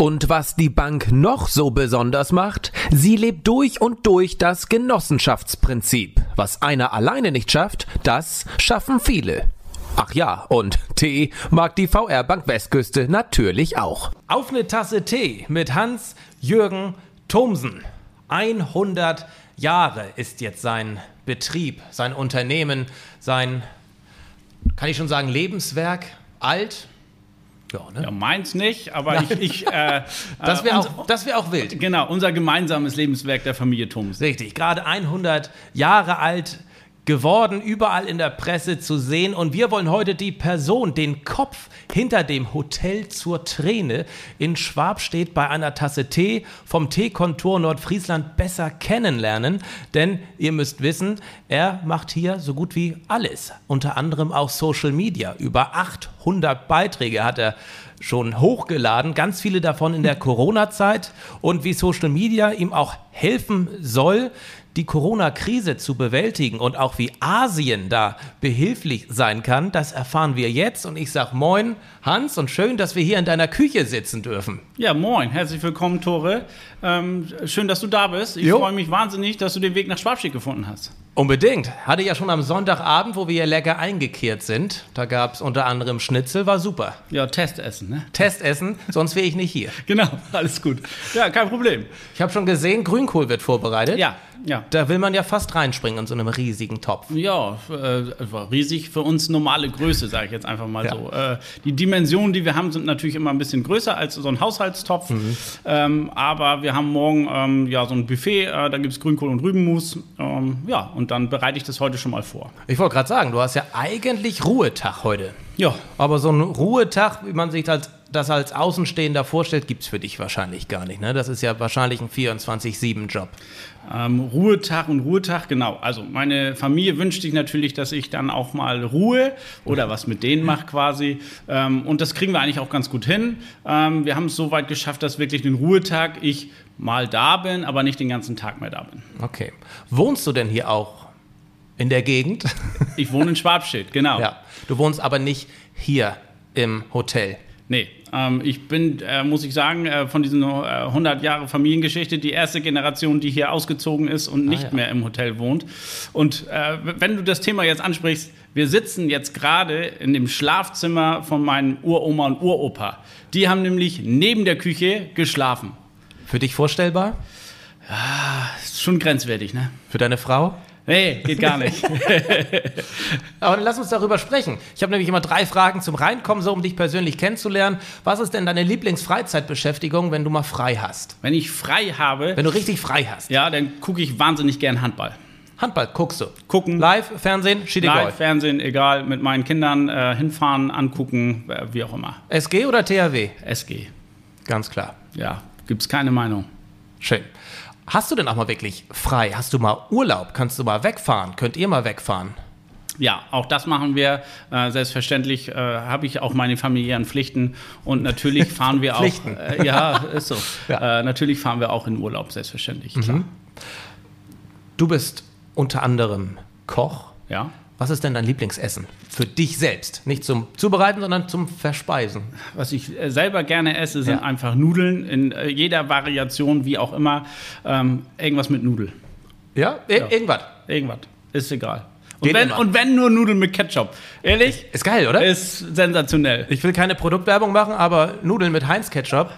Und was die Bank noch so besonders macht, sie lebt durch und durch das Genossenschaftsprinzip. Was einer alleine nicht schafft, das schaffen viele. Ach ja, und Tee mag die VR Bank Westküste natürlich auch. Auf eine Tasse Tee mit Hans-Jürgen Thomsen. 100 Jahre ist jetzt sein Betrieb, sein Unternehmen, sein, kann ich schon sagen, Lebenswerk alt. Ja, ne? ja, meins nicht, aber ich. ich äh, das wäre auch, wär auch wild. Genau, unser gemeinsames Lebenswerk der Familie Thomsen. Richtig, gerade 100 Jahre alt geworden, überall in der Presse zu sehen. Und wir wollen heute die Person, den Kopf hinter dem Hotel zur Träne in Schwabstedt bei einer Tasse Tee vom Teekontor Nordfriesland besser kennenlernen. Denn ihr müsst wissen, er macht hier so gut wie alles. Unter anderem auch Social Media. Über 800 Beiträge hat er schon hochgeladen, ganz viele davon in der Corona-Zeit und wie Social Media ihm auch helfen soll, die Corona-Krise zu bewältigen und auch wie Asien da behilflich sein kann, das erfahren wir jetzt. Und ich sage Moin, Hans, und schön, dass wir hier in deiner Küche sitzen dürfen. Ja, moin, herzlich willkommen, Tore. Ähm, schön, dass du da bist. Ich freue mich wahnsinnig, dass du den Weg nach Schwabstedt gefunden hast. Unbedingt. Hatte ich ja schon am Sonntagabend, wo wir hier lecker eingekehrt sind. Da gab es unter anderem Schnitzel, war super. Ja, Testessen, ne? Testessen, sonst wäre ich nicht hier. Genau, alles gut. Ja, kein Problem. Ich habe schon gesehen, Grünkohl wird vorbereitet. Ja, ja. Da will man ja fast reinspringen in so einem riesigen Topf. Ja, äh, riesig für uns normale Größe, sage ich jetzt einfach mal ja. so. Äh, die Dimensionen, die wir haben, sind natürlich immer ein bisschen größer als so ein Haushaltstopf. Mhm. Ähm, aber wir haben morgen ähm, ja so ein Buffet, äh, da gibt es Grünkohl und Rübenmus. Ähm, ja, und dann bereite ich das heute schon mal vor. Ich wollte gerade sagen, du hast ja eigentlich Ruhetag heute. Ja. Aber so ein Ruhetag, wie man sich als, das als Außenstehender vorstellt, gibt es für dich wahrscheinlich gar nicht. Ne? Das ist ja wahrscheinlich ein 24-7-Job. Ähm, Ruhetag und Ruhetag, genau. Also meine Familie wünscht sich natürlich, dass ich dann auch mal Ruhe oder was mit denen mache quasi. Ähm, und das kriegen wir eigentlich auch ganz gut hin. Ähm, wir haben es so weit geschafft, dass wirklich den Ruhetag ich mal da bin, aber nicht den ganzen Tag mehr da bin. Okay. Wohnst du denn hier auch in der Gegend? Ich wohne in Schwabstedt, genau. Ja. Du wohnst aber nicht hier im Hotel. Nee, ähm, ich bin, äh, muss ich sagen, äh, von diesen äh, 100 Jahre Familiengeschichte die erste Generation, die hier ausgezogen ist und nicht ah, ja. mehr im Hotel wohnt. Und äh, wenn du das Thema jetzt ansprichst, wir sitzen jetzt gerade in dem Schlafzimmer von meinen Uroma und Uropa. Die haben nämlich neben der Küche geschlafen. Für dich vorstellbar? Ja, ist schon grenzwertig, ne? Für deine Frau? Nee, geht gar nicht. Aber dann lass uns darüber sprechen. Ich habe nämlich immer drei Fragen zum Reinkommen, so um dich persönlich kennenzulernen. Was ist denn deine Lieblingsfreizeitbeschäftigung, wenn du mal frei hast? Wenn ich frei habe. Wenn du richtig frei hast. Ja, dann gucke ich wahnsinnig gern Handball. Handball guckst du? Gucken. Live, Fernsehen, steht Live, Fernsehen, egal. Mit meinen Kindern äh, hinfahren, angucken, äh, wie auch immer. SG oder THW? SG. Ganz klar. Ja, gibt es keine Meinung. Schön. Hast du denn auch mal wirklich frei? Hast du mal Urlaub? Kannst du mal wegfahren? Könnt ihr mal wegfahren? Ja, auch das machen wir. Äh, selbstverständlich äh, habe ich auch meine familiären Pflichten und natürlich fahren wir auch. Pflichten. Äh, ja, ist so. Ja. Äh, natürlich fahren wir auch in Urlaub, selbstverständlich. Mhm. Du bist unter anderem Koch. Ja. Was ist denn dein Lieblingsessen? Für dich selbst. Nicht zum Zubereiten, sondern zum Verspeisen. Was ich äh, selber gerne esse, sind ja. einfach Nudeln in äh, jeder Variation, wie auch immer. Ähm, irgendwas mit Nudel. Ja? Ir ja. Irgendwas. Irgendwas. Ist egal. Und wenn, und wenn, nur Nudeln mit Ketchup. Ehrlich? Ist geil, oder? Ist sensationell. Ich will keine Produktwerbung machen, aber Nudeln mit Heinz-Ketchup,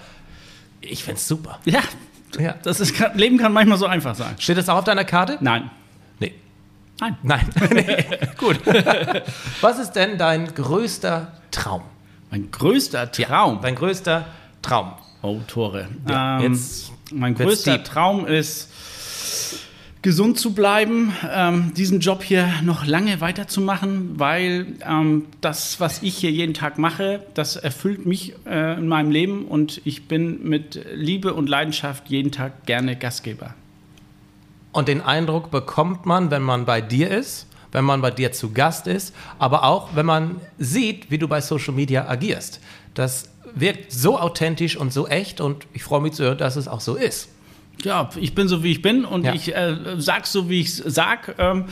ich find's super. Ja. ja. Das ist, Leben kann manchmal so einfach sein. Steht das auch auf deiner Karte? Nein. Nein. Nein. nee. Gut. Was ist denn dein größter Traum? Mein größter Traum? Ja, dein größter Traum. Oh, Tore. Ja, ähm, jetzt mein größter deep. Traum ist, gesund zu bleiben, ähm, diesen Job hier noch lange weiterzumachen, weil ähm, das, was ich hier jeden Tag mache, das erfüllt mich äh, in meinem Leben und ich bin mit Liebe und Leidenschaft jeden Tag gerne Gastgeber. Und den Eindruck bekommt man, wenn man bei dir ist, wenn man bei dir zu Gast ist, aber auch, wenn man sieht, wie du bei Social Media agierst. Das wirkt so authentisch und so echt und ich freue mich zu hören, dass es auch so ist. Ja, ich bin so, wie ich bin und Ja. ich äh, sag's so, wie ich sag. Ähm,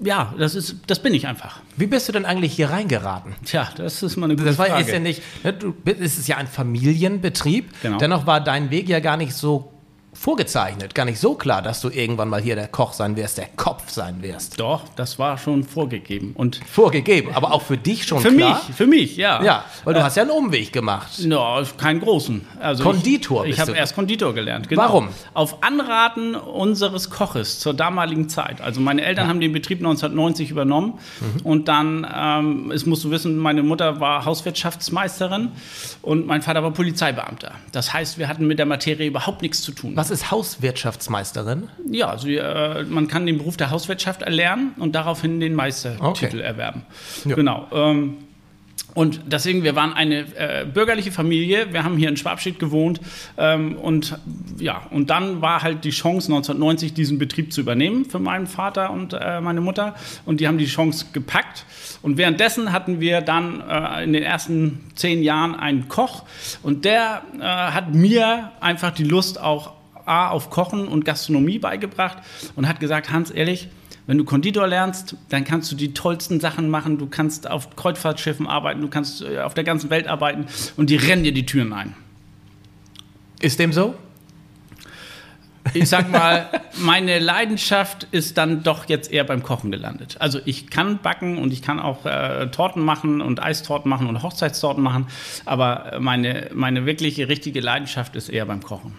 ja, das, ist, das bin ich einfach. Wie bist du denn eigentlich hier reingeraten? Tja, das ist mal eine gute Das war, Frage. ist ja nicht, ne, du, es ist ja ein Familienbetrieb. Genau. Dennoch war dein Weg ja gar nicht so vorgezeichnet, gar nicht so klar, dass du irgendwann mal hier der Koch sein wirst, der Kopf sein wirst. Doch, das war schon vorgegeben. Und Vorgegeben, aber auch für dich schon für klar. mich, für mich, ja. Ja, weil du hast ja einen Umweg gemacht. Ja, keinen großen. Also Konditor Ich, ich habe erst Konditor gelernt. genau. Warum? Auf Anraten unseres Koches zur damaligen Zeit. Also meine Eltern haben den Betrieb 1990 übernommen Mhm. und dann, ähm, es musst du wissen, meine Mutter war Hauswirtschaftsmeisterin und mein Vater war Polizeibeamter. Das heißt, wir hatten mit der Materie überhaupt nichts zu tun. Was ist Hauswirtschaftsmeisterin? Ja, also äh, man kann den Beruf der Hauswirtschaft erlernen und daraufhin den Meistertitel Okay. erwerben. Ja. Genau. Ähm, und deswegen, wir waren eine äh, bürgerliche Familie. Wir haben hier in Schwabstedt gewohnt. Ähm, und ja, und dann war halt die Chance, 1990 diesen Betrieb zu übernehmen für meinen Vater und äh, meine Mutter. Und die haben die Chance gepackt. Und währenddessen hatten wir dann äh, in den ersten zehn Jahren einen Koch. Und der äh, hat mir einfach die Lust auch A, auf Kochen und Gastronomie beigebracht und hat gesagt, Hans, ehrlich, wenn du Konditor lernst, dann kannst du die tollsten Sachen machen. Du kannst auf Kreuzfahrtschiffen arbeiten, du kannst äh, auf der ganzen Welt arbeiten und die rennen dir die Türen ein. Ist dem so? Ich sag mal, meine Leidenschaft ist dann doch jetzt eher beim Kochen gelandet. Also ich kann backen und ich kann auch äh, Torten machen und Eistorten machen und Hochzeitstorten machen, aber meine, meine wirkliche, richtige Leidenschaft ist eher beim Kochen.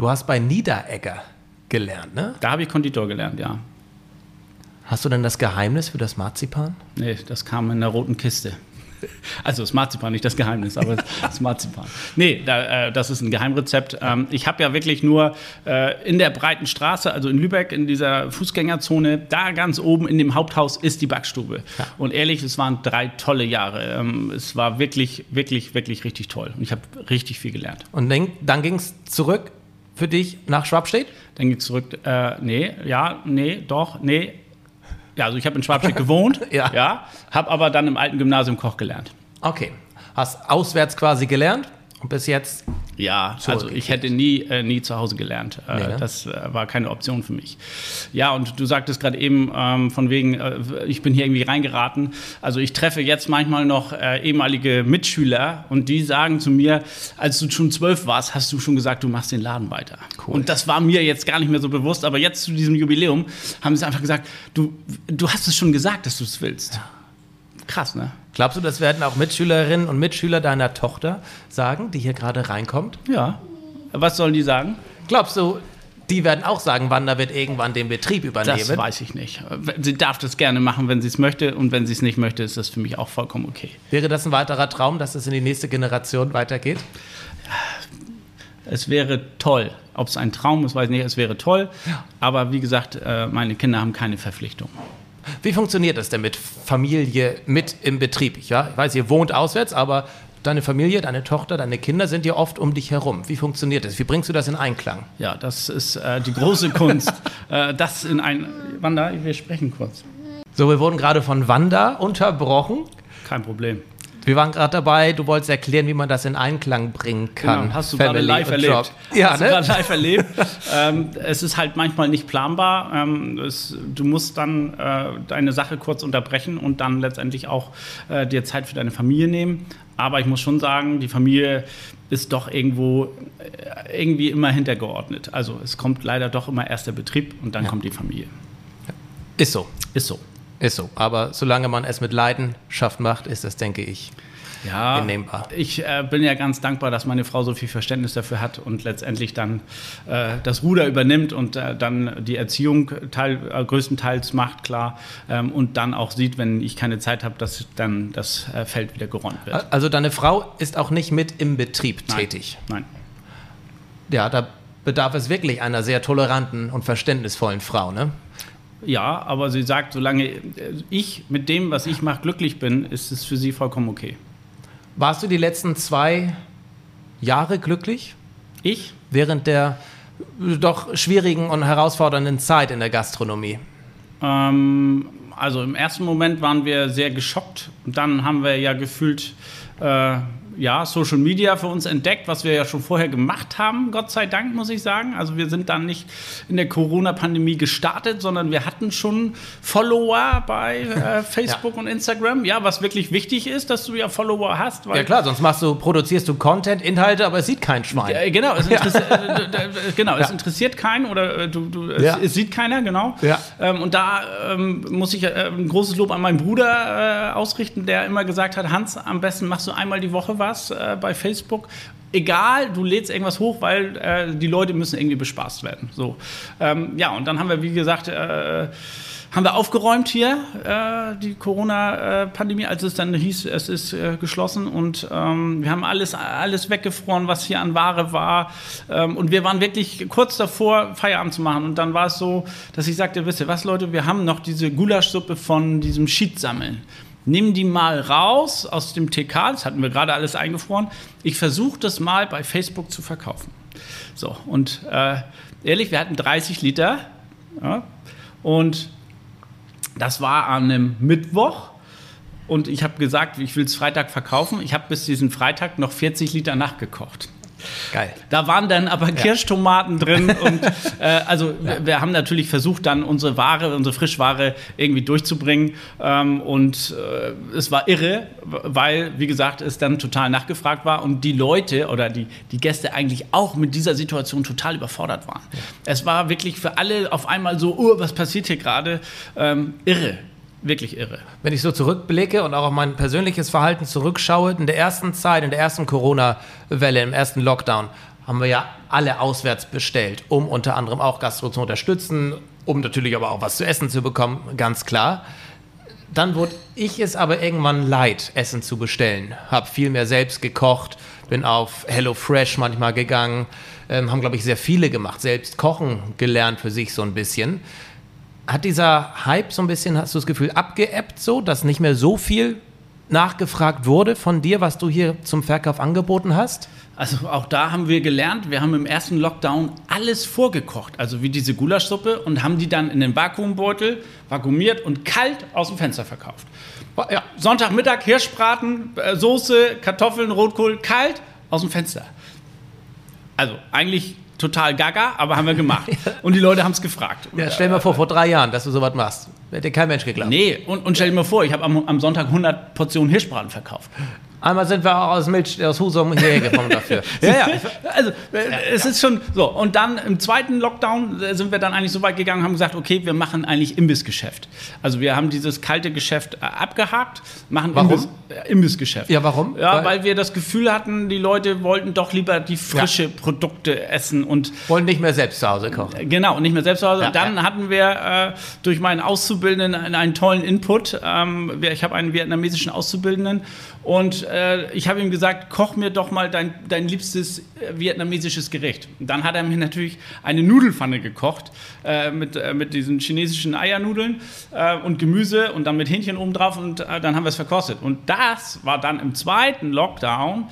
Du hast bei Niederegger gelernt, ne? Da habe ich Konditor gelernt, ja. Hast du denn das Geheimnis für das Marzipan? Nee, das kam in der roten Kiste. Also das Marzipan, nicht das Geheimnis, aber das Marzipan. Nee, da, äh, das ist ein Geheimrezept. Ähm, ich habe ja wirklich nur äh, in der breiten Straße, also in Lübeck, in dieser Fußgängerzone, da ganz oben in dem Haupthaus ist die Backstube. Und ehrlich, es waren drei tolle Jahre. Ähm, es war wirklich, wirklich, wirklich richtig toll. Und ich habe richtig viel gelernt. Und dann, dann ging es zurück für dich nach Schwabstedt? Dann ging es zurück, äh, nee, ja, nee, doch, nee. Ja, also ich habe in Schwabstedt gewohnt, Ja. ja habe aber dann im alten Gymnasium Koch gelernt. Okay. Hast auswärts quasi gelernt und bis jetzt Ja, also ich hätte nie, äh, nie zu Hause gelernt. Äh, Nee, ne? Das äh, war keine Option für mich. Ja, und du sagtest gerade eben ähm, von wegen, äh, ich bin hier irgendwie reingeraten. Also ich treffe jetzt manchmal noch äh, ehemalige Mitschüler und die sagen zu mir, als du schon zwölf warst, hast du schon gesagt, du machst den Laden weiter. Und das war mir jetzt gar nicht mehr so bewusst, aber jetzt zu diesem Jubiläum haben sie einfach gesagt, du, du hast es schon gesagt, dass du es willst. Krass, ne? Glaubst du, das werden auch Mitschülerinnen und Mitschüler deiner Tochter sagen, die hier gerade reinkommt? Ja. Was sollen die sagen? Glaubst du, die werden auch sagen, Wanda wird irgendwann den Betrieb übernehmen? Das weiß ich nicht. Sie darf das gerne machen, wenn sie es möchte. Und wenn sie es nicht möchte, ist das für mich auch vollkommen okay. Wäre das ein weiterer Traum, dass es in die nächste Generation weitergeht? Es wäre toll. Ob es ein Traum ist, weiß ich nicht. Es wäre toll. Aber wie gesagt, äh, meine Kinder haben keine Verpflichtung. Wie funktioniert das denn mit Familie mit im Betrieb? Ja, ich weiß, ihr wohnt auswärts, aber deine Familie, deine Tochter, deine Kinder sind ja oft um dich herum. Wie funktioniert das? Wie bringst du das in Einklang? Ja, das ist äh, die große Kunst. äh, das in ein. Wanda, wir sprechen kurz. So, wir wurden gerade von Wanda unterbrochen. Kein Problem. Wir waren gerade dabei, du wolltest erklären, wie man das in Einklang bringen kann. Genau, hast du gerade Family live und erlebt. Job. Ja, hast du ne? gerade live erlebt. ähm, es ist halt manchmal nicht planbar. Ähm, es, du musst dann äh, deine Sache kurz unterbrechen und dann letztendlich auch äh, dir Zeit für deine Familie nehmen. Aber ich muss schon sagen, die Familie ist doch irgendwo äh, irgendwie immer hintergeordnet. Also es kommt leider doch immer erst der Betrieb und dann kommt die Familie. Ist so. Ist so. Ist so. Aber solange man es mit Leidenschaft macht, ist das, denke ich, ja, hinnehmbar. Ich äh, bin ja ganz dankbar, dass meine Frau so viel Verständnis dafür hat und letztendlich dann äh, das Ruder übernimmt und äh, dann die Erziehung teil, äh, größtenteils macht, klar, ähm, und dann auch sieht, wenn ich keine Zeit habe, dass dann das äh, Feld wieder geräumt wird. Also deine Frau ist auch nicht mit im Betrieb Nein. tätig. Nein. Ja, da bedarf es wirklich einer sehr toleranten und verständnisvollen Frau, ne? Ja, aber sie sagt, solange ich mit dem, was ich mache, glücklich bin, ist es für sie vollkommen okay. Warst du die letzten zwei Jahre glücklich? Ich? Während der doch schwierigen und herausfordernden Zeit in der Gastronomie? Ähm, also im ersten Moment waren wir sehr geschockt. Dann haben wir ja gefühlt äh, ja, Social Media für uns entdeckt, was wir ja schon vorher gemacht haben, Gott sei Dank, muss ich sagen. Also wir sind dann nicht in der Corona-Pandemie gestartet, sondern wir hatten schon Follower bei äh, Facebook ja. und Instagram. Ja, was wirklich wichtig ist, dass du ja Follower hast. ja klar, sonst machst du, produzierst du Content, Inhalte, aber es sieht kein Schwein. Ja, genau, es, ja. Äh, genau, es interessiert keinen oder äh, du, du, es, es, sieht keiner, genau. Ähm, und da ähm, muss ich äh, ein großes Lob an meinen Bruder äh, ausrichten, der immer gesagt hat, Hans, am besten machst du einmal die Woche was was äh, bei Facebook. Egal, du lädst irgendwas hoch, weil äh, die Leute müssen irgendwie bespaßt werden. So, ähm, ja, und dann haben wir, wie gesagt, äh, haben wir aufgeräumt hier, äh, die Corona-Pandemie, als es dann hieß, es ist äh, geschlossen. Und ähm, wir haben alles, alles weggefroren, was hier an Ware war. Ähm, und wir waren wirklich kurz davor, Feierabend zu machen. Und dann war es so, dass ich sagte, wisst ihr was Leute, wir haben noch diese Gulaschsuppe von diesem Schiedsammeln nimm die mal raus aus dem TK, das hatten wir gerade alles eingefroren. Ich versuche das mal bei Facebook zu verkaufen. So, und äh, ehrlich, wir hatten 30 Liter ja, und das war an einem Mittwoch und ich habe gesagt, ich will es Freitag verkaufen. Ich habe bis diesen Freitag noch 40 Liter nachgekocht. Geil. Da waren dann aber ja. Kirschtomaten drin und äh, also ja. wir, haben natürlich versucht, dann unsere Ware, unsere Frischware irgendwie durchzubringen ähm, und äh, es war irre, weil, wie gesagt, es dann total nachgefragt war und die Leute oder die, die Gäste eigentlich auch mit dieser Situation total überfordert waren. Ja. Es war wirklich für alle auf einmal so, oh, was passiert hier gerade? Ähm, irre wirklich irre. Wenn ich so zurückblicke und auch auf mein persönliches Verhalten zurückschaue, in der ersten Zeit, in der ersten Corona-Welle, im ersten Lockdown, haben wir ja alle auswärts bestellt, um unter anderem auch Gastro zu unterstützen, um natürlich aber auch was zu essen zu bekommen, ganz klar. Dann wurde ich es aber irgendwann leid, Essen zu bestellen. Habe viel mehr selbst gekocht, bin auf HelloFresh manchmal gegangen, ähm, haben, glaube ich, sehr viele gemacht, selbst kochen gelernt für sich so ein bisschen hat dieser Hype so ein bisschen, hast du das Gefühl, abgeebbt so, dass nicht mehr so viel nachgefragt wurde von dir, was du hier zum Verkauf angeboten hast? Also auch da haben wir gelernt, wir haben im ersten Lockdown alles vorgekocht, also wie diese Gulaschsuppe und haben die dann in den Vakuumbeutel vakuumiert und kalt aus dem Fenster verkauft. Ja, Sonntagmittag Hirschbraten, äh, Soße, Kartoffeln, Rotkohl, kalt aus dem Fenster. Also eigentlich total gaga, aber haben wir gemacht. Und die Leute haben es gefragt. Ja, stell dir mal vor, vor drei Jahren, dass du sowas machst. Hätte kein Mensch geglaubt. Nee, und, und stell dir mal vor, ich habe am, am Sonntag 100 Portionen Hirschbraten verkauft. Einmal sind wir auch aus Milch, aus Husum hierher gekommen dafür. ja, ja. Also, äh, es ist schon so. Und dann im zweiten Lockdown äh, sind wir dann eigentlich so weit gegangen, haben gesagt, okay, wir machen eigentlich Imbissgeschäft. Also, wir haben dieses kalte Geschäft äh, abgehakt, machen warum? Imbiss, äh, Imbissgeschäft. Ja, warum? Ja, weil, weil, wir das Gefühl hatten, die Leute wollten doch lieber die frische ja. Produkte essen und. Wollen nicht mehr selbst zu Hause kochen. Genau, nicht mehr selbst zu Hause. Ja, dann hatten wir äh, durch meinen Auszubildenden einen, einen tollen Input. Ähm, ich habe einen vietnamesischen Auszubildenden und äh, ich habe ihm gesagt, koch mir doch mal dein, dein liebstes äh, vietnamesisches Gericht. Und dann hat er mir natürlich eine Nudelfanne gekocht äh, mit, äh, mit diesen chinesischen Eiernudeln äh, und Gemüse und dann mit Hähnchen oben drauf und äh, dann haben wir es verkostet. Und das war dann im zweiten Lockdown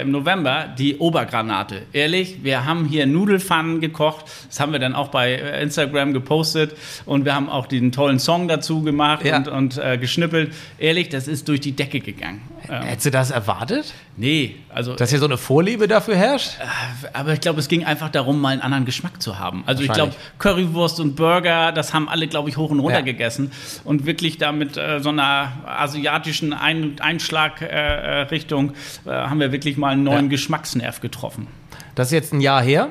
im November die Obergranate. Ehrlich, wir haben hier Nudelfannen gekocht. Das haben wir dann auch bei Instagram gepostet und wir haben auch diesen tollen Song dazu gemacht ja. und, und geschnippelt. Ehrlich, das ist durch die Decke gegangen. Ähm, Hättest du das erwartet? Nee, also. Dass hier so eine Vorliebe dafür herrscht? Äh, aber ich glaube, es ging einfach darum, mal einen anderen Geschmack zu haben. Also ich glaube, Currywurst und Burger, das haben alle, glaube ich, hoch und runter ja. gegessen. Und wirklich da mit äh, so einer asiatischen Ein Einschlagrichtung äh, äh, haben wir wirklich mal einen neuen ja. Geschmacksnerv getroffen. Das ist jetzt ein Jahr her.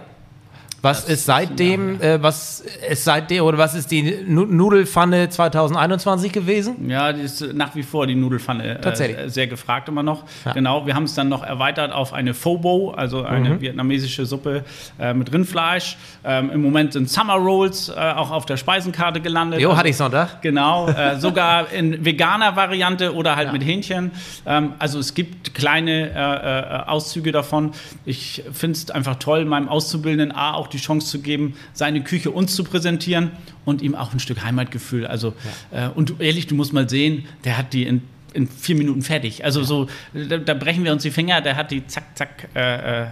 Was ist seitdem, äh, was ist seitdem, oder was ist die Nudelfanne 2021 gewesen? Ja, die ist nach wie vor die Nudelfanne äh, Tatsächlich. Äh, sehr gefragt immer noch. Ja. Genau, wir haben es dann noch erweitert auf eine Phobo, also eine mhm. vietnamesische Suppe äh, mit Rindfleisch. Ähm, Im Moment sind Summer Rolls äh, auch auf der Speisenkarte gelandet. Jo, hatte ich Sonntag. Genau, äh, sogar in veganer Variante oder halt ja. mit Hähnchen. Ähm, also es gibt kleine Auszüge davon. Ich finde es einfach toll, meinem Auszubildenden A auch die Chance zu geben, seine Küche uns zu präsentieren und ihm auch ein Stück Heimatgefühl. Also, ja. äh, und ehrlich, du musst mal sehen, der hat die in, in vier Minuten fertig. Also, so, da, da, brechen wir uns die Finger, der hat die zack, zack, äh, äh,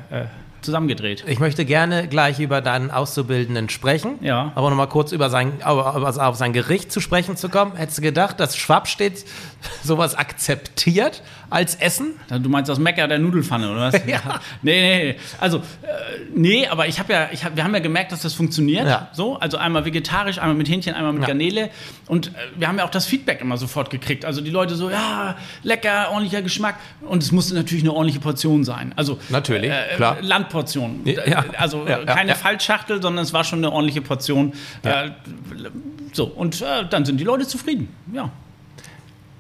zusammengedreht. Ich möchte gerne gleich über deinen Auszubildenden sprechen. Ja. Aber nochmal kurz über sein, also auf sein Gericht zu sprechen zu kommen. Hättest du gedacht, dass Schwabstedt sowas akzeptiert als Essen? Du meinst das Mecker der Nudelfanne, oder was? Ja. Nee, nee, also, äh, nee, aber ich habe ja, ich hab, wir haben ja gemerkt, dass das funktioniert. Ja. So, also einmal vegetarisch, einmal mit Hähnchen, einmal mit Ja. Garnele. Und äh, wir haben ja auch das Feedback immer sofort gekriegt. Also die Leute so, ja, lecker, ordentlicher Geschmack. Und es musste natürlich eine ordentliche Portion sein. Also Natürlich, äh, klar. Landportion. Ja. Also äh, ja, keine. Faltschachtel, sondern es war schon eine ordentliche Portion. Äh, so, und äh, dann sind die Leute zufrieden. Ja.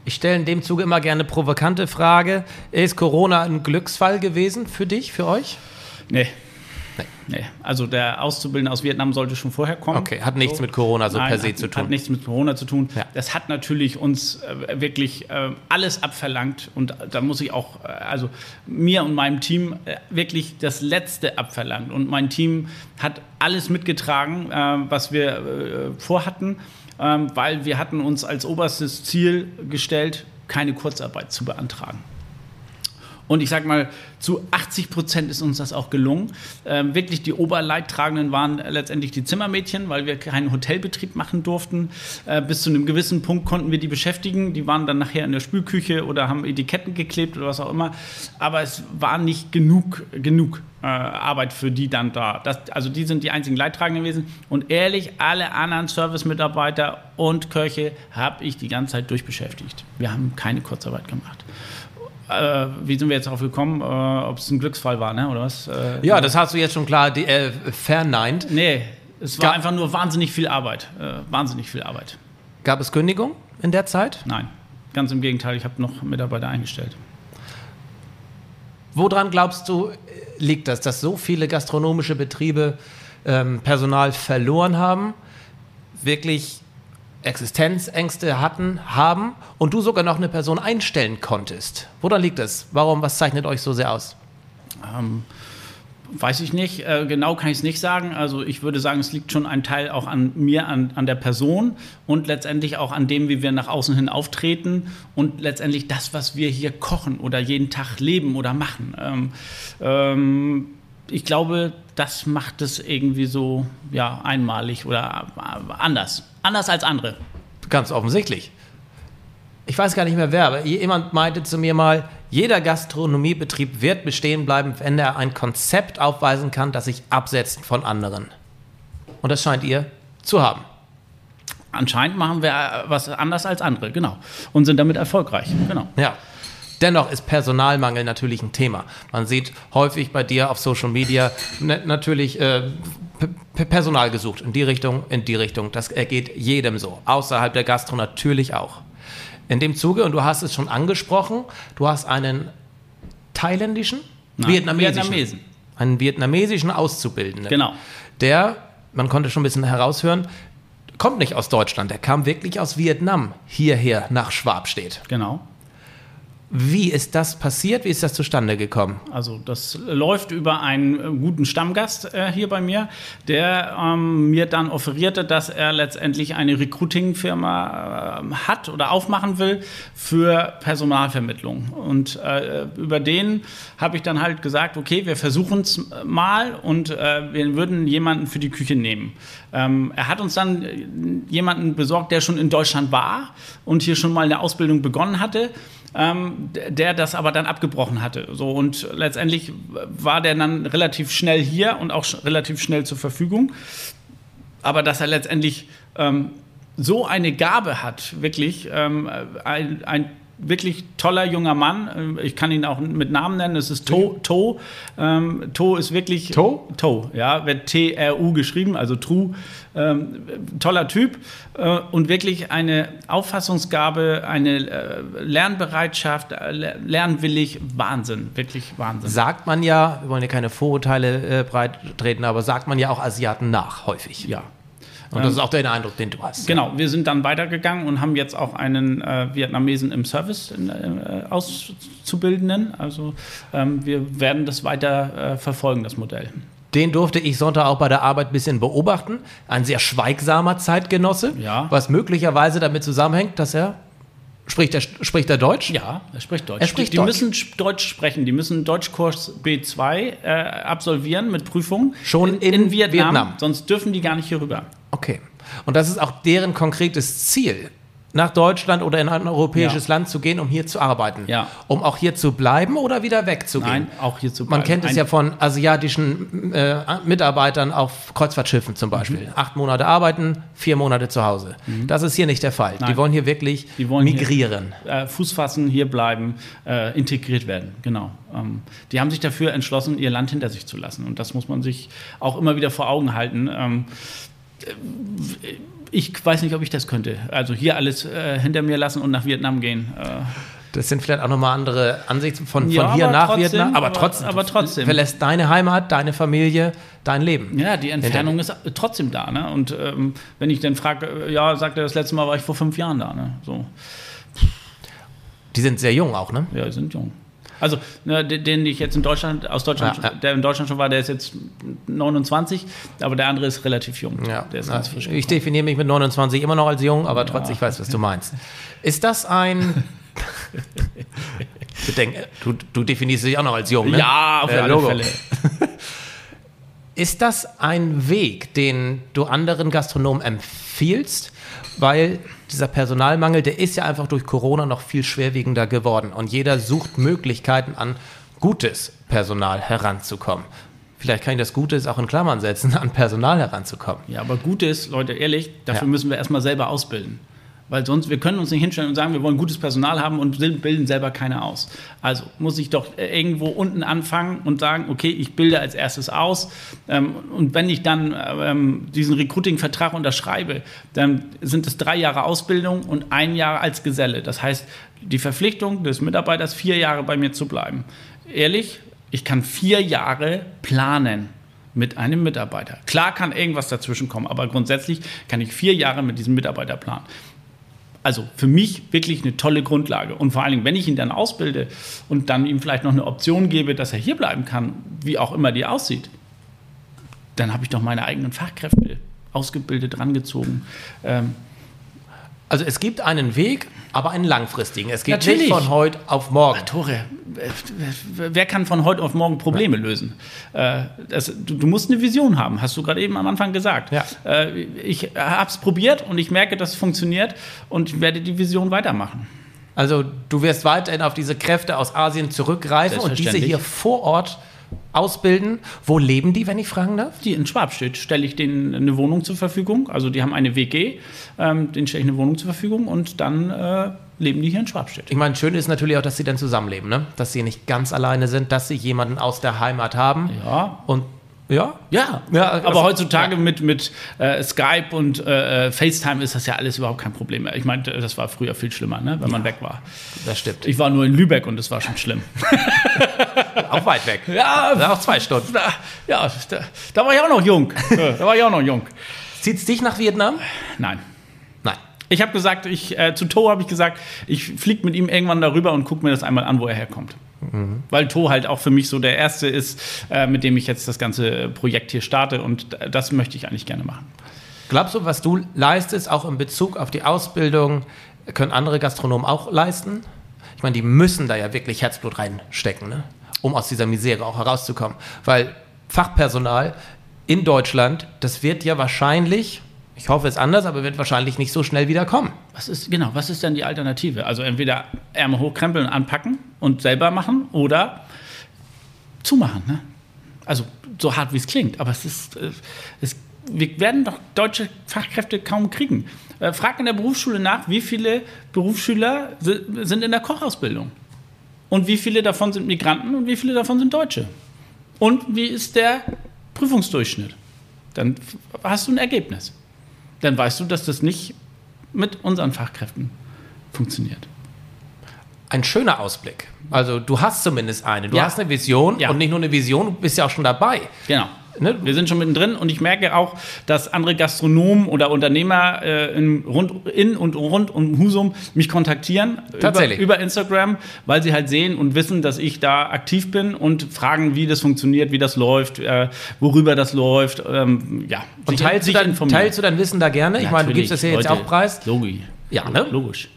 Ich stelle in dem Zuge immer gerne eine provokante Frage. Ist Corona ein Glücksfall gewesen für dich, für euch? Nee. Nee. Also der Auszubildende aus Vietnam sollte schon vorher kommen. Okay, hat nichts mit Corona so Nein, per se hat, zu tun. Hat nichts mit Corona zu tun. Ja. Das hat natürlich uns äh, wirklich äh, alles abverlangt und da muss ich auch, äh, also mir und meinem Team äh, wirklich das Letzte abverlangt. Und mein Team hat alles mitgetragen, äh, was wir äh, vorhatten, weil wir hatten uns als oberstes Ziel gestellt, keine Kurzarbeit zu beantragen. Und ich sag mal, zu 80 Prozent ist uns das auch gelungen. Ähm, wirklich die Oberleidtragenden waren letztendlich die Zimmermädchen, weil wir keinen Hotelbetrieb machen durften. Äh, bis zu einem gewissen Punkt konnten wir die beschäftigen. Die waren dann nachher in der Spülküche oder haben Etiketten geklebt oder was auch immer. Aber es war nicht genug, genug äh, Arbeit für die dann da. Das, also die sind die einzigen Leidtragenden gewesen. Und ehrlich, alle anderen Servicemitarbeiter und Köche habe ich die ganze Zeit durchbeschäftigt. Wir haben keine Kurzarbeit gemacht. Äh, wie sind wir jetzt darauf gekommen, äh, ob es ein Glücksfall war, ne? oder was? Äh, Ja, das hast du jetzt schon klar die, äh, verneint. Nee, es war Ga- einfach nur wahnsinnig viel Arbeit. Äh, wahnsinnig viel Arbeit. Gab es Kündigung in der Zeit? Nein, ganz im Gegenteil, ich habe noch Mitarbeiter eingestellt. Woran glaubst du, liegt das, dass so viele gastronomische Betriebe ähm, Personal verloren haben, wirklich Existenzängste hatten, haben und du sogar noch eine Person einstellen konntest? Woran liegt das? Warum, was zeichnet euch so sehr aus? Weiß ich nicht, äh, genau kann ich es nicht sagen. Also ich würde sagen, es liegt schon ein Teil auch an mir, an, an der Person und letztendlich auch an dem, wie wir nach außen hin auftreten und letztendlich das, was wir hier kochen oder jeden Tag leben oder machen. Ähm, ähm, ich glaube, das macht es irgendwie so ja, einmalig oder äh, anders. Anders als andere. Ganz offensichtlich. Ich weiß gar nicht mehr wer, aber jemand meinte zu mir mal, jeder Gastronomiebetrieb wird bestehen bleiben, wenn er ein Konzept aufweisen kann, das sich absetzt von anderen. Und das scheint ihr zu haben. Anscheinend machen wir äh, was anders als andere, genau. Und sind damit erfolgreich, genau. Ja. Dennoch ist Personalmangel natürlich ein Thema. Man sieht häufig bei dir auf Social Media natürlich äh, Personal gesucht. In die Richtung, in die Richtung. Das ergeht jedem so. Außerhalb der Gastro natürlich auch. In dem Zuge, und du hast es schon angesprochen, du hast einen thailändischen, Nein, vietnamesischen, Vietnamesen. einen vietnamesischen Auszubildenden. Genau. Der, man konnte schon ein bisschen heraushören, kommt nicht aus Deutschland. Der kam wirklich aus Vietnam hierher nach Schwabstedt. Genau. Wie ist das passiert? Wie ist das zustande gekommen? Also das läuft über einen äh, guten Stammgast äh, hier bei mir, der ähm, mir dann offerierte, dass er letztendlich eine Recruiting-Firma äh, hat oder aufmachen will für Personalvermittlung. Und äh, über den habe ich dann halt gesagt, okay, wir versuchen es mal und äh, wir würden jemanden für die Küche nehmen. Ähm, er hat uns dann äh, jemanden besorgt, der schon in Deutschland war und hier schon mal eine Ausbildung begonnen hatte ähm, der das aber dann abgebrochen hatte. So, und letztendlich war der dann relativ schnell hier und auch sch relativ schnell zur Verfügung. Aber dass er letztendlich ähm, so eine Gabe hat, wirklich, ähm, ein, ein wirklich toller junger Mann. Ähm, Ich kann ihn auch mit Namen nennen. Es ist To. To, ähm, to ist wirklich. To? To, ja, wird T-R-U geschrieben, also True. Ähm, toller Typ äh, und wirklich eine Auffassungsgabe, eine äh, Lernbereitschaft, äh, le- lernwillig, Wahnsinn, wirklich Wahnsinn. Sagt man ja, wir wollen ja keine Vorurteile äh, breit treten, aber sagt man ja auch Asiaten nach, häufig. Ja. Und das ist auch der Eindruck, den du hast. Genau, wir sind dann weitergegangen und haben jetzt auch einen äh, Vietnamesen im Service in, äh, Auszubildenden. Also ähm, wir werden das weiter äh, verfolgen, das Modell. Den durfte ich Sonntag auch bei der Arbeit ein bisschen beobachten. Ein sehr schweigsamer Zeitgenosse, Ja. was möglicherweise damit zusammenhängt, dass er Spricht er, spricht er Deutsch? Ja, er spricht Deutsch. Er spricht die, die Deutsch. müssen sch- Deutsch sprechen. Die müssen Deutschkurs B2 äh, absolvieren mit Prüfung. Schon in Vietnam, Vietnam. Sonst dürfen die gar nicht hier rüber. Okay. Und das ist auch deren konkretes Ziel, nach Deutschland oder in ein europäisches Ja. Land zu gehen, um hier zu arbeiten. Ja. Um auch hier zu bleiben oder wieder wegzugehen. Nein, auch hier zu Man bleiben. kennt es Ein- ja von asiatischen äh, Mitarbeitern auf Kreuzfahrtschiffen zum Beispiel. Mhm. Acht Monate arbeiten, vier Monate zu Hause. Das ist hier nicht der Fall. Die Nein. wollen hier wirklich Die wollen hier- migrieren. äh, Fuß fassen, hier bleiben, äh, integriert werden. Genau. Ähm, die haben sich dafür entschlossen, ihr Land hinter sich zu lassen. Und das muss man sich auch immer wieder vor Augen halten. Ähm, äh, ich weiß nicht, ob ich das könnte. Also hier alles äh, hinter mir lassen und nach Vietnam gehen. Äh, Das sind vielleicht auch nochmal andere Ansichten von, von Ja, hier nach trotzdem, Vietnam. Aber aber- trotzdem, aber trotzdem. verlässt deine Heimat, deine Familie, dein Leben. ja, die Entfernung ist trotzdem da. Ne? Und ähm, wenn ich dann frage, äh, ja, sagt er, das letzte Mal war ich vor fünf Jahren da. Ne? So, Die sind sehr jung auch, ne? ja, die sind jung. Also, ne, den, ich jetzt in Deutschland, aus Deutschland, Ja, ja. der in Deutschland schon war, der ist jetzt 29, aber der andere ist relativ jung. Ja, der ist ganz frisch. ich definiere mich mit 29 immer noch als jung, aber trotzdem, ich weiß, was du meinst. Ist das ein. Bedenk, du, du definierst dich auch noch als jung, ne? Ja, auf Äh, alle Logo. Fälle. Ist das ein Weg, den du anderen Gastronomen empfiehlst? Weil dieser Personalmangel, der ist ja einfach durch Corona noch viel schwerwiegender geworden und jeder sucht Möglichkeiten an gutes Personal heranzukommen. Vielleicht kann ich das Gutes auch in Klammern setzen, an Personal heranzukommen. Ja, aber gut ist, Leute, ehrlich, dafür Ja. müssen wir erstmal selber ausbilden. Weil sonst, wir können uns nicht hinstellen und sagen, wir wollen gutes Personal haben und bilden selber keine aus. Also muss ich doch äh, irgendwo unten anfangen und sagen, okay, ich bilde als erstes aus. Ähm, und wenn ich dann ähm, diesen Recruiting-Vertrag unterschreibe, dann sind es drei Jahre Ausbildung und ein Jahr als Geselle. Das heißt, die Verpflichtung des Mitarbeiters, vier Jahre bei mir zu bleiben. Ehrlich, ich kann vier Jahre planen mit einem Mitarbeiter. Klar kann irgendwas dazwischen kommen, aber grundsätzlich kann ich vier Jahre mit diesem Mitarbeiter planen. Also für mich wirklich eine tolle Grundlage. Und vor allen Dingen, wenn ich ihn dann ausbilde und dann ihm vielleicht noch eine Option gebe, dass er hier bleiben kann, wie auch immer die aussieht, dann habe ich doch meine eigenen Fachkräfte ausgebildet, rangezogen. Ähm, Also es gibt einen Weg, aber einen langfristigen. Es geht Natürlich. nicht von heute auf morgen. Tore, wer kann von heute auf morgen Probleme lösen? Äh, das, du, du musst eine Vision haben, hast du gerade eben am Anfang gesagt. Ja. Äh, ich habe es probiert und ich merke, dass es funktioniert und ich werde die Vision weitermachen. Also du wirst weiterhin auf diese Kräfte aus Asien zurückgreifen und diese hier vor Ort ausbilden. Wo leben die, wenn ich fragen darf? Die in Schwabstedt stelle ich denen eine Wohnung zur Verfügung. Also die haben eine WG, ähm, denen stelle ich eine Wohnung zur Verfügung und dann äh, leben die hier in Schwabstedt. Ich meine, schön ist natürlich auch, dass sie dann zusammenleben, ne? Dass sie nicht ganz alleine sind, dass sie jemanden aus der Heimat haben. Ja. Und ja, Ja, Ja, aber also- heutzutage mit, mit äh, Skype und äh, FaceTime ist das ja alles überhaupt kein Problem mehr. Ich meine, das war früher viel schlimmer, ne, wenn man weg war. das stimmt. Ich war nur in Lübeck und das war schon schlimm. auch weit weg. Ja, Ja, auch zwei Stunden. da, ja da, da war ich auch noch jung. da war ich auch noch jung. Zieht's dich nach Vietnam? Nein. Ich habe gesagt, ich, äh, zu To habe ich gesagt, ich fliege mit ihm irgendwann darüber und gucke mir das einmal an, wo er herkommt. Weil To halt auch für mich so der Erste ist, äh, mit dem ich jetzt das ganze Projekt hier starte und das möchte ich eigentlich gerne machen. Glaubst du, was du leistest, auch in Bezug auf die Ausbildung, können andere Gastronomen auch leisten? Ich meine, die müssen da ja wirklich Herzblut reinstecken, ne? um aus dieser Misere auch herauszukommen. Weil Fachpersonal in Deutschland, das wird ja wahrscheinlich, ich hoffe es anders, aber wird wahrscheinlich nicht so schnell wieder kommen. Was ist, genau, was ist denn die Alternative? Also entweder Ärmel hochkrempeln, anpacken und selber machen oder zumachen. Ne? Also so hart wie es klingt, aber es ist, äh, es, wir werden doch deutsche Fachkräfte kaum kriegen. Äh, frag in der Berufsschule nach, wie viele Berufsschüler si- sind in der Kochausbildung und wie viele davon sind Migranten und wie viele davon sind Deutsche und wie ist der Prüfungsdurchschnitt? Dann hast du ein Ergebnis. Dann weißt du, dass das nicht mit unseren Fachkräften funktioniert. Ein schöner Ausblick. Also du hast zumindest eine. Du Ja. hast eine Vision Ja. und nicht nur eine Vision, du bist ja auch schon dabei. Genau. Ne? Wir sind schon mittendrin und ich merke auch, dass andere Gastronomen oder Unternehmer äh, in, rund, in und rund um Husum mich kontaktieren Tatsächlich. Über, über Instagram, weil sie halt sehen und wissen, dass ich da aktiv bin und fragen, wie das funktioniert, wie das läuft, äh, worüber das läuft. Ähm, ja, Und sich- teilst du, sich dein, informieren. teilst du dein Wissen da gerne? Ich meine, du gibst das ja jetzt Leute, auch preis. Logi. Ja, ne? Logisch.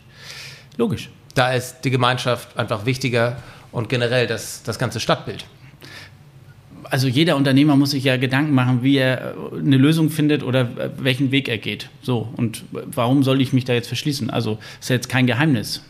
Logisch. Da ist die Gemeinschaft einfach wichtiger und generell das, das ganze Stadtbild. Also jeder Unternehmer muss sich ja Gedanken machen, wie er eine Lösung findet oder welchen Weg er geht. So, und warum soll ich mich da jetzt verschließen? Also ist ja jetzt kein Geheimnis.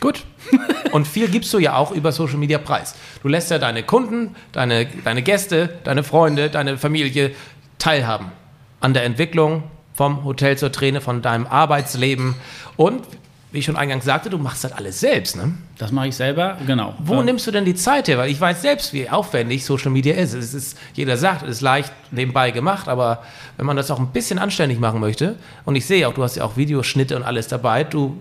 Gut. Und viel gibst du ja auch über Social Media preis. Du lässt ja deine Kunden, deine, deine Gäste, deine Freunde, deine Familie teilhaben an der Entwicklung vom Hotel zur Träne, von deinem Arbeitsleben. Und wie ich schon eingangs sagte, du machst das alles selbst, ne? Das mache ich selber, genau. Wo ja. nimmst du denn die Zeit her? Weil ich weiß selbst, wie aufwendig Social Media ist. Es ist, jeder sagt, es ist leicht nebenbei gemacht, aber wenn man das auch ein bisschen anständig machen möchte, und ich sehe auch, du hast ja auch Videoschnitte und alles dabei, du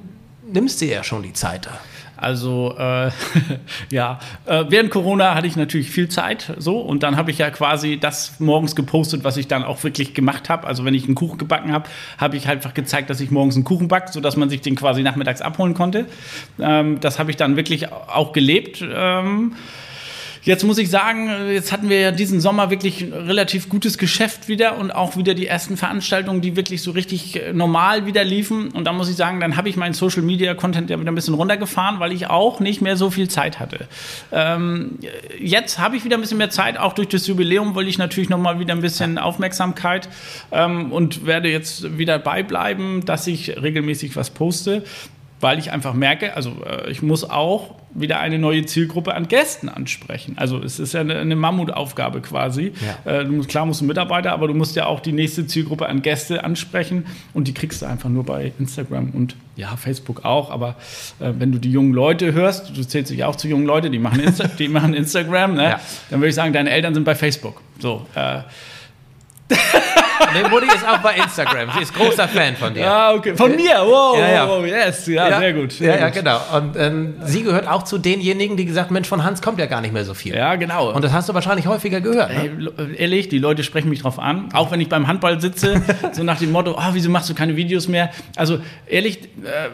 nimmst dir ja schon die Zeit da. Also äh, ja, äh, während Corona hatte ich natürlich viel Zeit so und dann habe ich ja quasi das morgens gepostet, was ich dann auch wirklich gemacht habe. Also wenn ich einen Kuchen gebacken habe, habe ich halt einfach gezeigt, dass ich morgens einen Kuchen backe, sodass man sich den quasi nachmittags abholen konnte. Ähm, das habe ich dann wirklich auch gelebt. Ähm, Jetzt muss ich sagen, jetzt hatten wir ja diesen Sommer wirklich relativ gutes Geschäft wieder und auch wieder die ersten Veranstaltungen, die wirklich so richtig äh, normal wieder liefen. Und da muss ich sagen, dann habe ich meinen Social Media Content ja wieder ein bisschen runtergefahren, weil ich auch nicht mehr so viel Zeit hatte. Ähm, jetzt habe ich wieder ein bisschen mehr Zeit, auch durch das Jubiläum wollte ich natürlich nochmal wieder ein bisschen Aufmerksamkeit ähm, und werde jetzt wieder beibleiben, dass ich regelmäßig was poste weil ich einfach merke, also äh, ich muss auch wieder eine neue Zielgruppe an Gästen ansprechen. Also es ist ja eine, eine Mammutaufgabe quasi. Ja. Äh, du musst, klar musst du Mitarbeiter, aber du musst ja auch die nächste Zielgruppe an Gäste ansprechen und die kriegst du einfach nur bei Instagram und ja, Facebook auch. Aber äh, wenn du die jungen Leute hörst, du zählst dich auch zu jungen Leuten, die machen, Insta die machen Instagram, ne? ja. dann würde ich sagen, deine Eltern sind bei Facebook. So. Äh, Nee, Mutti ist auch bei Instagram. Sie ist großer Fan von dir. Ah, okay. Von mir? Wow, ja, ja. wow, yes. Ja, ja, sehr gut. Sehr ja, gut. ja, genau. Und ähm, sie gehört auch zu denjenigen, die gesagt Mensch, von Hans kommt ja gar nicht mehr so viel. Ja, genau. Und das hast du wahrscheinlich häufiger gehört. Ne? Ey, ehrlich, die Leute sprechen mich drauf an. Auch wenn ich beim Handball sitze, so nach dem Motto, oh, wieso machst du keine Videos mehr? Also, ehrlich, äh,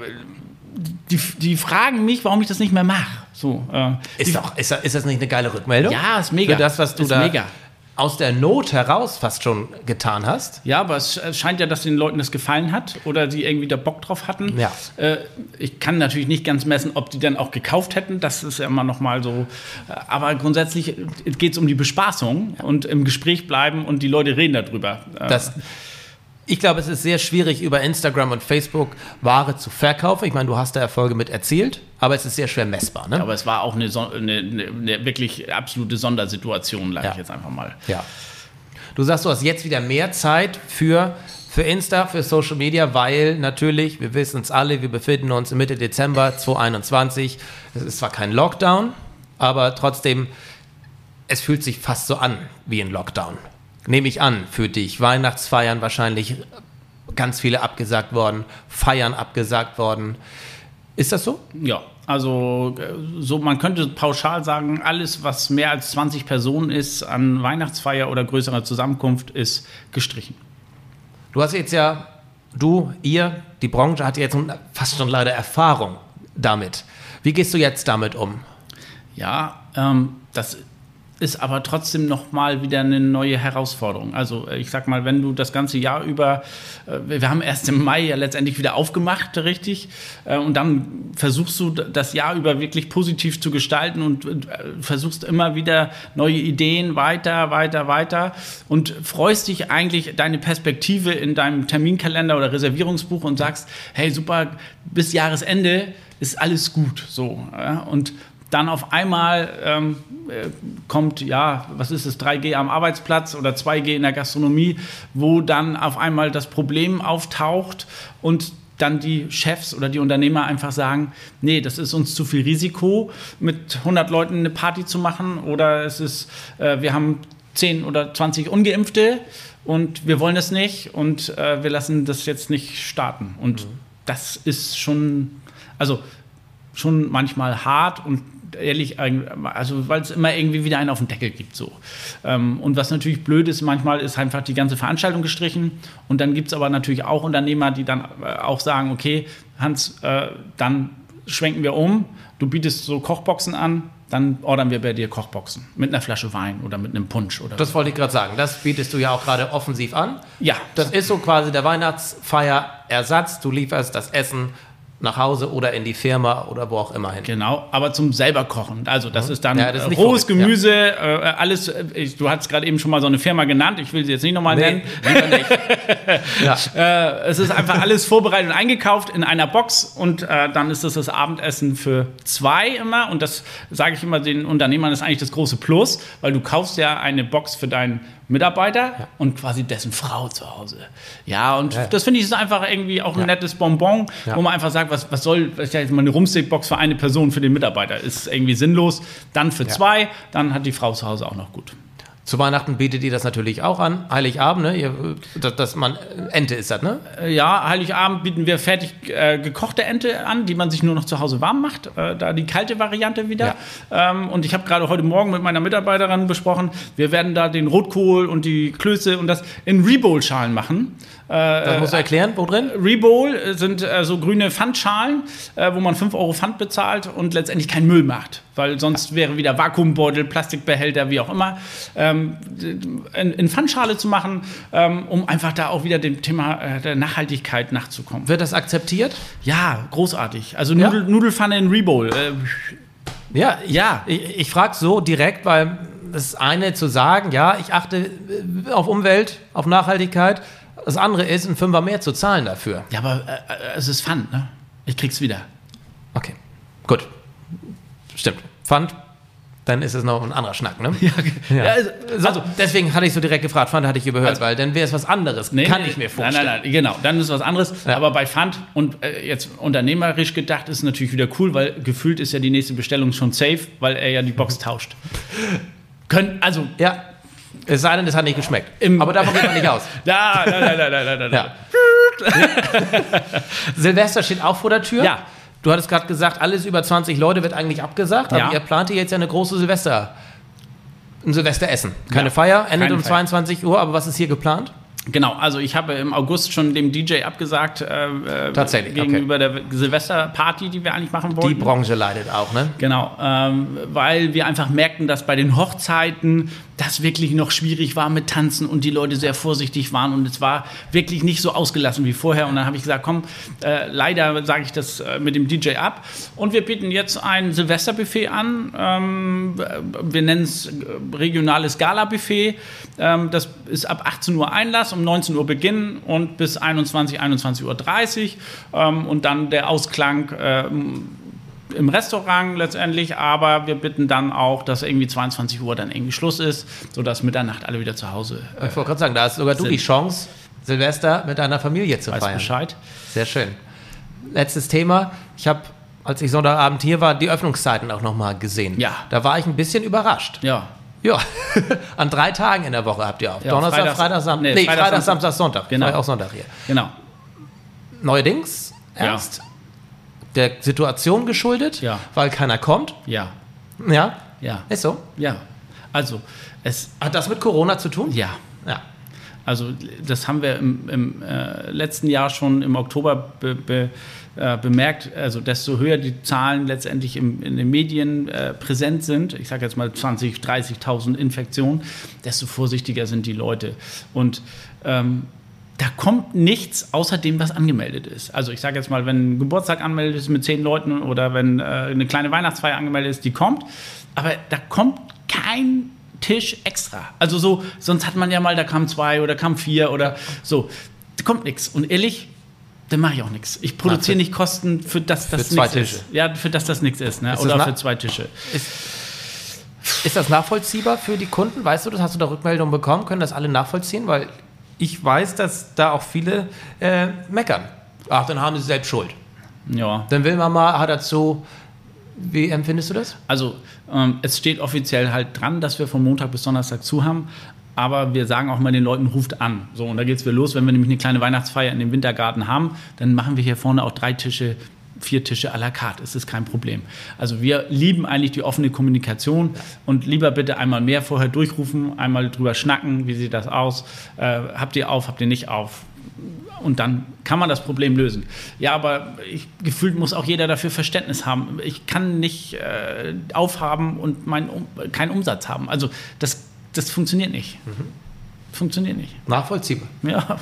die, die fragen mich, warum ich das nicht mehr mache. So, äh, ist, doch, ist, ist das nicht eine geile Rückmeldung? Ja, ist mega. Für das, was du ist da mega aus der Not heraus fast schon getan hast. Ja, aber es scheint ja, dass den Leuten das gefallen hat oder sie irgendwie da Bock drauf hatten. Ja. Äh, ich kann natürlich nicht ganz messen, ob die dann auch gekauft hätten. Das ist ja immer noch mal so. Aber grundsätzlich geht es um die Bespaßung und im Gespräch bleiben und die Leute reden darüber. Das, ich glaube, es ist sehr schwierig, über Instagram und Facebook Ware zu verkaufen. Ich meine, du hast da Erfolge mit erzielt, aber es ist sehr schwer messbar. Ne? Aber es war auch eine, eine, eine wirklich absolute Sondersituation, sage ja. ich jetzt einfach mal. Ja. Du sagst, du hast jetzt wieder mehr Zeit für, für Insta, für Social Media, weil natürlich, wir wissen es alle, wir befinden uns Mitte Dezember 2021. Es ist zwar kein Lockdown, aber trotzdem, es fühlt sich fast so an wie ein Lockdown nehme ich an, für dich. Weihnachtsfeiern wahrscheinlich ganz viele abgesagt worden, Feiern abgesagt worden. Ist das so? Ja, also so man könnte pauschal sagen, alles was mehr als 20 Personen ist an Weihnachtsfeier oder größerer Zusammenkunft ist gestrichen. Du hast jetzt ja du, ihr, die Branche hat jetzt fast schon leider Erfahrung damit. Wie gehst du jetzt damit um? Ja, ähm, das ist aber trotzdem noch mal wieder eine neue Herausforderung. Also äh, ich sag mal, wenn du das ganze Jahr über, äh, wir haben erst im Mai ja letztendlich wieder aufgemacht, richtig, äh, und dann versuchst du das Jahr über wirklich positiv zu gestalten und versuchst immer wieder neue Ideen weiter, weiter, weiter und freust dich eigentlich deine Perspektive in deinem Terminkalender oder Reservierungsbuch und sagst, hey super, bis Jahresende ist alles gut, so und dann auf einmal ähm, äh, kommt, ja, was ist es, 3G am Arbeitsplatz oder 2G in der Gastronomie, wo dann auf einmal das Problem auftaucht und dann die Chefs oder die Unternehmer einfach sagen, nee, das ist uns zu viel Risiko, mit 100 Leuten eine Party zu machen oder es ist, äh, wir haben 10 oder 20 Ungeimpfte und wir wollen das nicht und äh, wir lassen das jetzt nicht starten. Und mhm. das ist schon, also schon manchmal hart und ehrlich, also weil es immer irgendwie wieder einen auf den Deckel gibt. So. Ähm, und was natürlich blöd ist, manchmal ist einfach die ganze Veranstaltung gestrichen. Und dann gibt es aber natürlich auch Unternehmer, die dann äh, auch sagen, okay, Hans, äh, dann schwenken wir um. Du bietest so Kochboxen an, dann ordern wir bei dir Kochboxen mit einer Flasche Wein oder mit einem Punsch oder Das wollte ich gerade sagen. Das bietest du ja auch gerade offensiv an. Ja. Das ist so quasi der Weihnachtsfeierersatz. Du lieferst das Essen nach Hause oder in die Firma oder wo auch immer hin. Genau, aber zum selber kochen. Also das ist dann Mhm. Ja, das ist äh, rohes verrückt, Gemüse, äh, alles. äh, Ich, du hast gerade eben schon mal so eine Firma genannt. Ich will sie jetzt nicht nochmal nennen. lieber nicht. ja. Äh, es ist einfach alles vorbereitet und eingekauft in einer Box und äh, dann ist das das Abendessen für zwei immer. Und das sage ich immer den Unternehmern, ist eigentlich das große Plus, weil du kaufst ja eine Box für deinen Mitarbeiter und quasi dessen Frau zu Hause. Ja, und Ja. das finde ich ist einfach irgendwie auch ein Ja. nettes Bonbon, Ja. wo man einfach sagt, was, was soll, was ja jetzt mal eine Rumstick-Box für eine Person, für den Mitarbeiter, ist irgendwie sinnlos. Dann für zwei, dann hat die Frau zu Hause auch noch gut. Zu Weihnachten bietet ihr das natürlich auch an. Heiligabend, ne? Ihr, dass, dass man Ente ist das, ne? Äh, Ja, Heiligabend bieten wir fertig äh, gekochte Ente an, die man sich nur noch zu Hause warm macht. Äh, da die kalte Variante wieder. Ähm, und ich habe gerade heute Morgen mit meiner Mitarbeiterin besprochen, wir werden da den Rotkohl und die Klöße und das in Rebowl-Schalen machen. Das musst du erklären, wo drin? Rebowl äh, sind äh, so grüne Pfandschalen, äh, wo man 5 Euro Pfand bezahlt und letztendlich keinen Müll macht. Weil sonst wäre wieder Vakuumbeutel, Plastikbehälter, wie auch immer, ähm, in, Pfandschale zu machen, ähm, um einfach da auch wieder dem Thema äh, der Nachhaltigkeit nachzukommen. Wird das akzeptiert? Ja, großartig. Also Ja? Nudel, Nudelfanne in Rebowl. Äh, Ja, Ja. Ich, ich frage so direkt, weil das eine zu sagen, ja, ich achte äh, auf Umwelt, auf Nachhaltigkeit. Das andere ist, ein Fünfer mehr zu zahlen dafür. ja, aber äh, äh, es ist Pfand, ne? Ich krieg's wieder. Okay, gut. Stimmt. Pfand, dann ist es noch ein anderer Schnack, ne? Ja, Ja, also, So, deswegen hatte ich so direkt gefragt, Pfand hatte ich überhört, weil dann wäre es was anderes. Nee, Kann nee, ich mir vorstellen. Nein, nein, nein, genau. Dann ist was anderes. Ja. Aber bei Pfand und äh, jetzt unternehmerisch gedacht ist es natürlich wieder cool, weil gefühlt ist ja die nächste Bestellung schon safe, weil er ja die Box tauscht. Können, also, Ja, es sei denn, es hat nicht geschmeckt. Im- Aber davon geht man nicht aus. da, da, da, da, da, da, da. Ja. Silvester steht auch vor der Tür. Ja. Du hattest gerade gesagt, alles über 20 Leute wird eigentlich abgesagt, aber Ja. ihr plant jetzt ja eine große Silvester, ein Silvesteressen. Keine Ja. Feier, endet Keine um Feier. 22 Uhr, aber was ist hier geplant? Genau, also ich habe im August schon dem DJ abgesagt, äh, äh, Tatsächlich, gegenüber der Silvesterparty, die wir eigentlich machen wollten. Die Branche leidet auch, ne? Genau, ähm, weil wir einfach merkten, dass bei den Hochzeiten das wirklich noch schwierig war mit Tanzen und die Leute sehr vorsichtig waren und es war wirklich nicht so ausgelassen wie vorher. Und dann habe ich gesagt, komm, äh, leider sage ich das äh, mit dem DJ ab. Und wir bieten jetzt ein Silvesterbuffet an. Ähm, wir nennen es äh, regionales Gala-Buffet. Ähm, das ist ab 18 Uhr Einlass, um 19 Uhr Beginn und bis 21, 21.30 Uhr. Ähm, und dann der Ausklang. Im Restaurant letztendlich, aber wir bitten dann auch, dass irgendwie 22 Uhr dann irgendwie Schluss ist, sodass Mitternacht alle wieder zu Hause äh, Ich wollte gerade sagen, da hast sogar du Sind- die Chance, Silvester mit deiner Familie zu weiß feiern. Bescheid. Sehr schön. Letztes Thema. Ich habe, als ich Sonntagabend hier war, die Öffnungszeiten auch nochmal gesehen. Ja. Da war ich ein bisschen überrascht. Ja. Ja, an drei Tagen in der Woche habt ihr auf. Ja, Donnerstag, Freitag- Freitag, Samstag. nee, Nee, Freitag, Freitag, Samstag. Samstag, Sonntag. Genau. Auch Sonntag hier. Genau. Neuerdings, Ja. Der Situation geschuldet, Ja. weil keiner kommt. Ja. Ja, Ja. ist so. Ja. Also, es, Hat das mit Corona zu tun? ja. Ja. Also das haben wir im, im äh, letzten Jahr schon im Oktober be, be, äh, bemerkt. Also desto höher die Zahlen letztendlich im, in den Medien äh, präsent sind, ich sage jetzt mal 20, 30.000 Infektionen, desto vorsichtiger sind die Leute. Und ähm, da kommt nichts außer dem, was angemeldet ist. Also ich sage jetzt mal, wenn ein Geburtstag angemeldet ist mit zehn Leuten oder wenn äh, eine kleine Weihnachtsfeier angemeldet ist, die kommt. Aber da kommt kein Tisch extra. Also so, sonst hat man ja mal, da kamen zwei oder kamen vier oder so. Da kommt nichts. Und ehrlich, dann mache ich auch nichts. Ich produziere nicht Kosten, für das das für zwei nichts Tische. ist. Ja, für das das nichts ist. Ne? Ist oder für zwei Tische. Ist das nachvollziehbar für die Kunden? Weißt du das? Hast du da Rückmeldungen bekommen? Können das alle nachvollziehen? Weil ich weiß, dass da auch viele äh, meckern. Ach, dann haben sie selbst Schuld. Ja. Dann will man mal, hat dazu. Wie empfindest du das? Also ähm, es steht offiziell halt dran, dass wir von Montag bis Donnerstag zu haben. Aber wir sagen auch mal den Leuten, ruft an. So, und da geht es wieder los. Wenn wir nämlich eine kleine Weihnachtsfeier in dem Wintergarten haben, dann machen wir hier vorne auch drei Tische, vier Tische à la carte. Es ist kein Problem. Also wir lieben eigentlich die offene Kommunikation und lieber bitte einmal mehr vorher durchrufen, einmal drüber schnacken, wie sieht das aus, äh, habt ihr auf, habt ihr nicht auf. Und dann kann man das Problem lösen. Ja, aber ich, gefühlt muss auch jeder dafür Verständnis haben. Ich kann nicht äh, aufhaben und mein, um, keinen Umsatz haben. Also das, das funktioniert nicht. Mhm. Funktioniert nicht. Nachvollziehbar. Ja.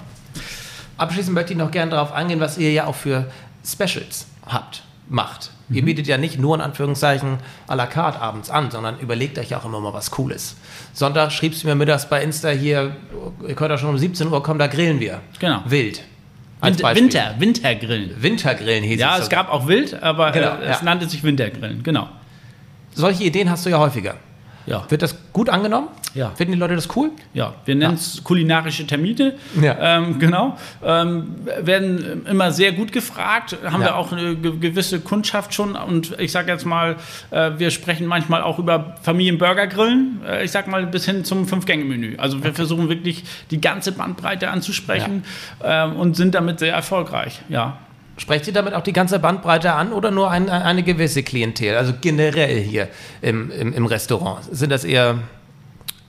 Abschließend möchte ich noch gerne darauf eingehen, was ihr ja auch für Specials habt, macht. Mhm. Ihr bietet ja nicht nur in Anführungszeichen à la carte abends an, sondern überlegt euch auch immer mal was Cooles. Sonntag schriebst du mir mittags bei Insta hier, ihr könnt ja schon um 17 Uhr kommen, da grillen wir. Genau. Wild. Winter, Winter, Wintergrillen. Wintergrillen hieß ja, es. Ja, es gab auch Wild, aber genau, äh, es ja. nannte sich Wintergrillen, genau. Solche Ideen hast du ja häufiger. Ja. Wird das gut angenommen? Ja. Finden die Leute das cool? Ja, wir nennen es ja. kulinarische Termite. Ja. Ähm, genau. Ähm, werden immer sehr gut gefragt, haben ja. wir auch eine gewisse Kundschaft schon. Und ich sage jetzt mal, äh, wir sprechen manchmal auch über Familienburgergrillen, äh, ich sage mal bis hin zum Fünf-Gänge-Menü. Also wir okay. versuchen wirklich die ganze Bandbreite anzusprechen äh, und sind damit sehr erfolgreich. Ja. Sprecht ihr damit auch die ganze Bandbreite an oder nur ein, eine gewisse Klientel? Also generell hier im, im, im Restaurant. Sind das eher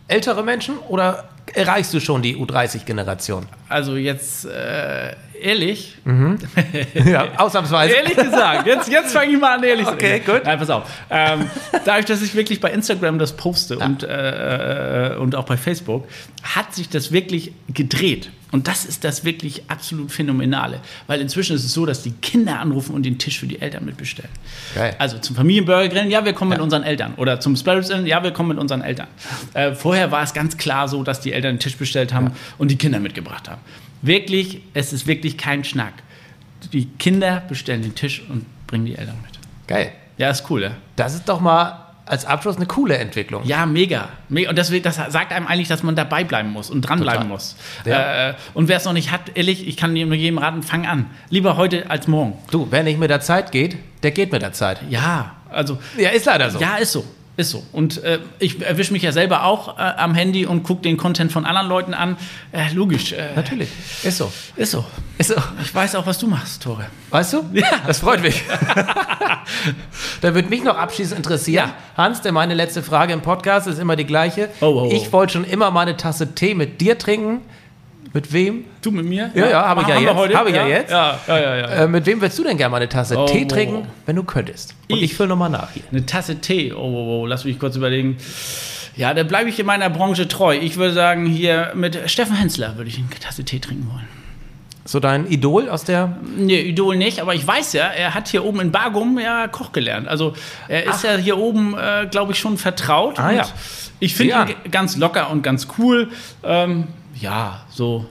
ältere Menschen oder erreichst du schon die U30-Generation? Also jetzt äh, ehrlich. Mhm. ja, ausnahmsweise. ehrlich gesagt, jetzt, jetzt fange ich mal an, ehrlich zu Okay, gut. Nein, pass auf. Ähm, dadurch, dass ich wirklich bei Instagram das poste ja. und, äh, äh, und auch bei Facebook, hat sich das wirklich gedreht. Und das ist das wirklich absolut Phänomenale. Weil inzwischen ist es so, dass die Kinder anrufen und den Tisch für die Eltern mitbestellen. Geil. Also zum Familienburger ja, wir kommen ja. mit unseren Eltern. Oder zum Sparrows ja, wir kommen mit unseren Eltern. Äh, vorher war es ganz klar so, dass die Eltern den Tisch bestellt haben ja. und die Kinder mitgebracht haben. Wirklich, es ist wirklich kein Schnack. Die Kinder bestellen den Tisch und bringen die Eltern mit. Geil. Ja, ist cool, ja. Das ist doch mal als Abschluss eine coole Entwicklung. Ja, mega. Und das, das sagt einem eigentlich, dass man dabei bleiben muss und dranbleiben Total. muss. Ja. Äh, und wer es noch nicht hat, ehrlich, ich kann nur jedem raten, fang an. Lieber heute als morgen. Du, wer nicht mit der Zeit geht, der geht mit der Zeit. Ja, also. Ja, ist leider so. Ja, ist so. Ist so. Und äh, ich erwische mich ja selber auch äh, am Handy und gucke den Content von anderen Leuten an. Äh, logisch. Äh, Natürlich. Ist so. Ist so. Ist so. Ich weiß auch, was du machst, Tore. Weißt du? Ja. Das freut mich. da würde mich noch abschließend interessieren. Ja. Hans, der meine letzte Frage im Podcast ist immer die gleiche. Oh, oh, oh. Ich wollte schon immer mal eine Tasse Tee mit dir trinken. Mit wem? Du mit mir? Ja, ja, habe ich ja jetzt. Habe ich ja, jetzt. Ja, ja, ja, ja. Äh, mit wem würdest du denn gerne mal eine Tasse oh, Tee trinken, wenn du könntest? Und ich, ich fülle nochmal nach hier. Eine Tasse Tee, oh, oh, oh, lass mich kurz überlegen. Ja, da bleibe ich in meiner Branche treu. Ich würde sagen, hier mit Steffen Hensler würde ich eine Tasse Tee trinken wollen. So dein Idol aus der? Nee, Idol nicht, aber ich weiß ja, er hat hier oben in Bargum ja Koch gelernt. Also er ist Ach. ja hier oben, äh, glaube ich, schon vertraut. Ah, ja. Ich finde ihn ganz locker und ganz cool. Ähm, ja, so.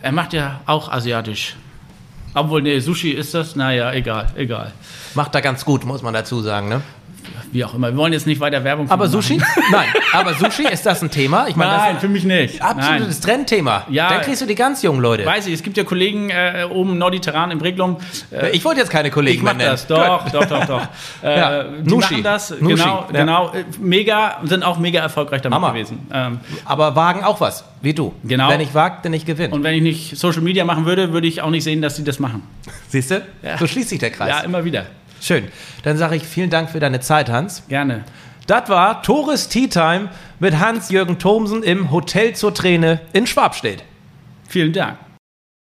Er macht ja auch asiatisch. Obwohl, nee, Sushi ist das, naja, egal, egal. Macht er ganz gut, muss man dazu sagen, ne? Wie auch immer. Wir wollen jetzt nicht weiter Werbung Aber Sushi? Nein, aber Sushi, ist das ein Thema? Ich meine, Nein, für mich nicht. Absolutes Nein. Trendthema. Ja, Dann kriegst du die ganz jungen Leute. Weiß ich, es gibt ja Kollegen äh, oben Norditeran im Reglum. Äh, ich wollte jetzt keine Kollegen ich mach nennen. das, doch, doch, doch, doch. Äh, ja, die Nushi. machen das, Nushi. genau, ja. genau. Äh, mega, sind auch mega erfolgreich damit Hammer. gewesen. Ähm, aber wagen auch was, wie du. Genau. Wer nicht wagt, der nicht gewinnt. Und wenn ich nicht Social Media machen würde, würde ich auch nicht sehen, dass sie das machen. Siehst du? Ja. So schließt sich der Kreis. Ja, immer wieder. Schön. Dann sage ich vielen Dank für deine Zeit, Hans. Gerne. Das war Tores Tea Time mit Hans-Jürgen Thomsen im Hotel zur Träne in Schwabstedt. Vielen Dank.